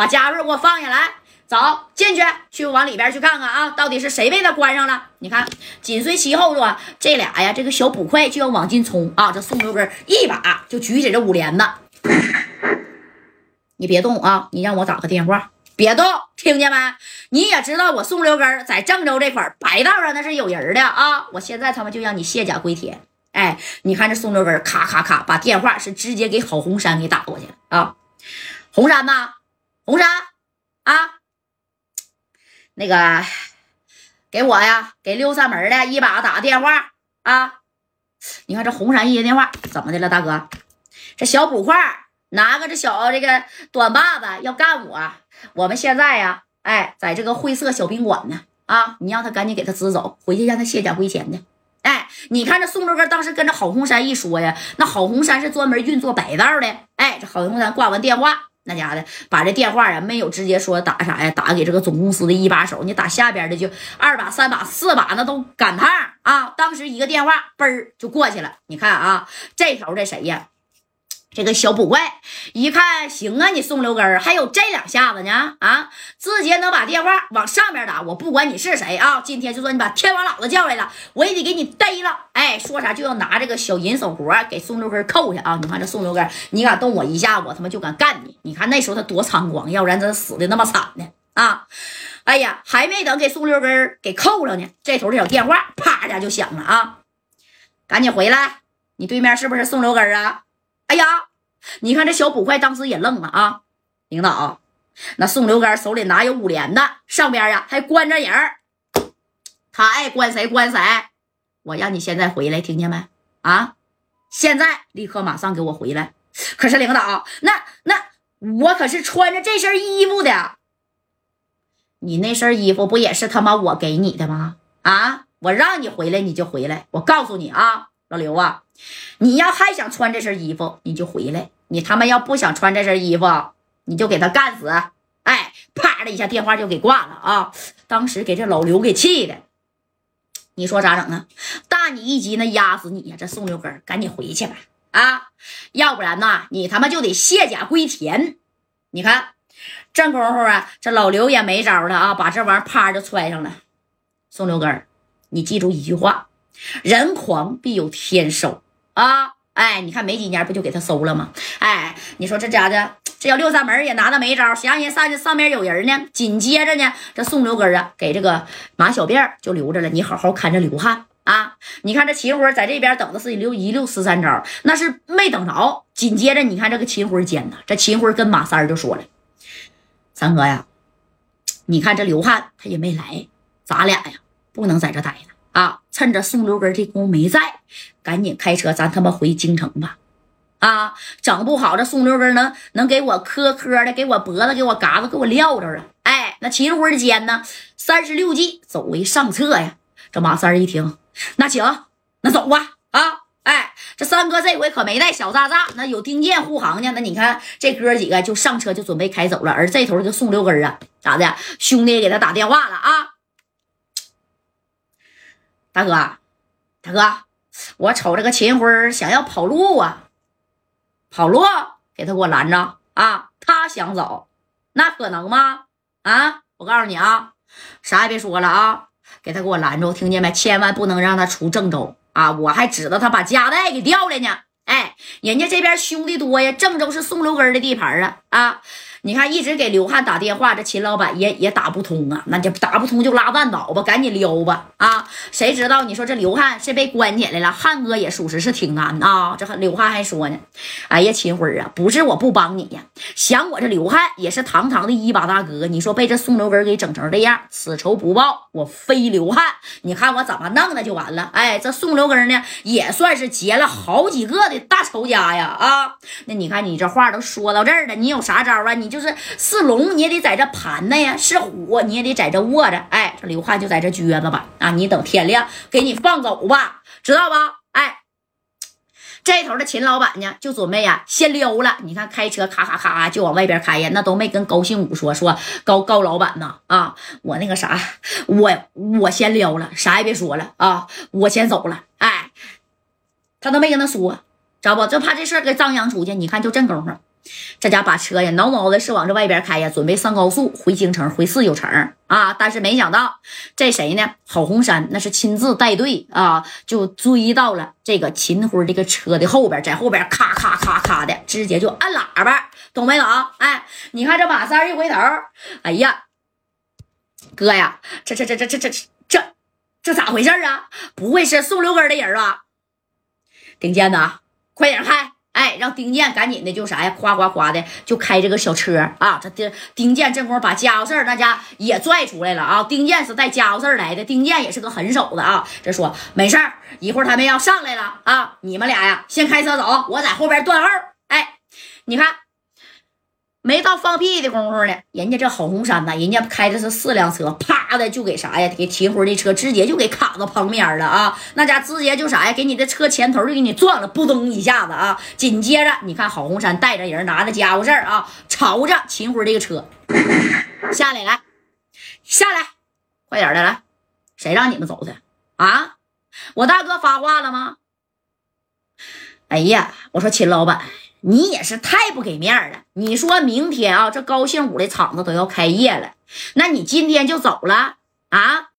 把家伙给我放下来，走进去，去往里边去看看啊，到底是谁被他关上了？你看，紧随其后的这俩呀，这个小捕快就要往进冲啊！这宋六根一把就举起这五帘子，你别动啊！你让我打个电话，别动，听见没？你也知道我宋六根在郑州这块白道上那是有人的啊！我现在他妈就让你卸甲归田！哎，你看这宋六根咔咔咔把电话是直接给郝红山给打过去了啊！红山呐，红山啊，那个给我呀，给六扇门的一把打个电话啊！你看这红山一接电话，怎么的了，大哥？这小捕快拿个这小这个短把子要干我，我们现在呀，哎，在这个会社小宾馆呢啊！你让他赶紧给他支走，回去让他卸甲归田去。哎，你看这宋六哥当时跟着郝红山一说呀，那郝红山是专门运作白道的。哎，这郝红山挂完电话，那家的把这电话呀没有直接说打啥呀，打给这个总公司的一把手，你打下边的就二把、三把、四把，那都赶趟啊。当时一个电话嘣儿就过去了。你看啊，这头这谁呀？这个小捕快一看，行啊，你宋六根还有这两下子呢啊！直接能把电话往上面打，我不管你是谁啊！今天就算你把天王老子叫来了，我也得给你逮了！哎，说啥就要拿这个小银手镯给宋六根扣下啊！你看这宋六根，你敢动我一下，我他妈就敢干你！你看那时候他多猖狂，要不然真死的那么惨呢啊！哎呀，还没等给宋六根给扣了呢，这头这小电话啪一下就响了啊！赶紧回来，你对面是不是宋六根啊？哎呀，你看这小捕快当时也愣了啊！领导，那宋刘干手里拿有五连的，上边呀还关着人，他爱关谁关谁。我让你现在回来，听见没？啊！现在立刻马上给我回来！可是领导，那那我可是穿着这身衣服的，你那身衣服不也是他妈我给你的吗？啊！我让你回来你就回来，我告诉你啊，老刘啊！你要还想穿这身衣服，你就回来；你他妈要不想穿这身衣服，你就给他干死！哎，啪的一下，电话就给挂了啊！当时给这老刘给气的，你说咋整啊？大你一级，那压死你呀！这宋六根，赶紧回去吧！啊，要不然呐，你他妈就得卸甲归田！你看，这功夫啊，这老刘也没招了啊，把这玩意儿啪就揣上了。宋六根，你记住一句话：人狂必有天收。啊，哎，你看没几年不就给他收了吗？哎，你说这家的这要六扇门也拿他没招，谁让人上上面有人呢？紧接着呢，这宋留根啊，给这个马小辫就留着了，你好好看着刘汉啊！你看这秦辉在这边等的是六一六十三招，那是没等着。紧接着你看这个秦辉奸呐，这秦辉跟马三就说了：“三哥呀，你看这刘汉他也没来，咱俩呀不能在这待着。”啊！趁着宋六根这功夫没在，赶紧开车，咱他妈回京城吧！啊，整不好这宋六根能能给我磕磕的，给我脖子，给我嘎子，给我撂着啊！哎，那秦辉尖呢？三十六计，走为上策呀！这马三一听，那行，那走吧！啊，哎，这三哥这回可没带小炸炸，那有丁健护航呢。那你看这哥几个就上车就准备开走了，而这头这个宋六根啊，咋的？兄弟给他打电话了啊！大哥，大哥，我瞅这个秦辉想要跑路啊，跑路，给他给我拦着啊！他想走，那可能吗？啊！我告诉你啊，啥也别说了啊，给他给我拦住，听见没？千万不能让他出郑州啊！我还指着他把家带给调来呢。哎，人家这边兄弟多呀，郑州是宋留根的地盘啊啊！你看，一直给刘汉打电话，这秦老板也也打不通啊，那就打不通就拉断倒吧，赶紧撩吧啊！谁知道你说这刘汉是被关起来了？汉哥也属实是挺难啊。这刘汉还说呢，哎呀，秦辉啊，不是我不帮你呀，想我这刘汉也是堂堂的一把大哥，你说被这宋留根给整成这样，此仇不报，我非刘汉，你看我怎么弄的就完了。哎，这宋留根呢，也算是结了好几个的大仇家呀啊！那你看你这话都说到这儿了，你有啥招啊？你。就是是龙，你也得在这盘着呀；是虎，你也得在这卧着。哎，这刘汉就在这撅着吧。啊，你等天亮，给你放走吧，知道吧？哎，这头的秦老板呢，就准备呀，先溜了。你看，开车咔咔咔就往外边开呀，那都没跟高兴武说说高高老板呢。啊，我那个啥，我我先溜了，啥也别说了啊，我先走了。哎，他都没跟他说，知道不？就怕这事儿给张扬出去。你看，就这功夫。这家把车呀，挠挠的是往这外边开呀，准备上高速回京城，回四九城啊！但是没想到，这谁呢？郝红山那是亲自带队啊，就追到了这个秦辉这个车的后边，在后边咔咔咔咔的，直接就按喇叭，懂没有？哎，你看这马三一回头，哎呀，哥呀，这这这这这这这这咋回事啊？不会是送刘根的人吧？丁健呐，快点开！哎，让丁健赶紧的就啥呀，夸夸夸的就开这个小车啊！这丁丁健这功夫把家伙事儿那家也拽出来了啊！丁健是带家伙事儿来的，丁健也是个狠手的啊！这说没事儿，一会儿他们要上来了啊！你们俩呀，先开车走，我在后边断后。哎，你看。没到放屁的功夫呢，人家这郝红山呢，人家开的是四辆车，啪的就给啥呀？给秦辉的车直接就给卡到旁边了啊！那家直接就啥呀？给你的车前头就给你撞了，扑通一下子啊！紧接着你看郝红山带着人拿着家伙事儿啊，朝着秦辉这个车下来，来下来，快点的来！谁让你们走的啊？我大哥发话了吗？哎呀，我说秦老板。你也是太不给面了！你说明天啊，这高兴五的厂子都要开业了，那你今天就走了啊？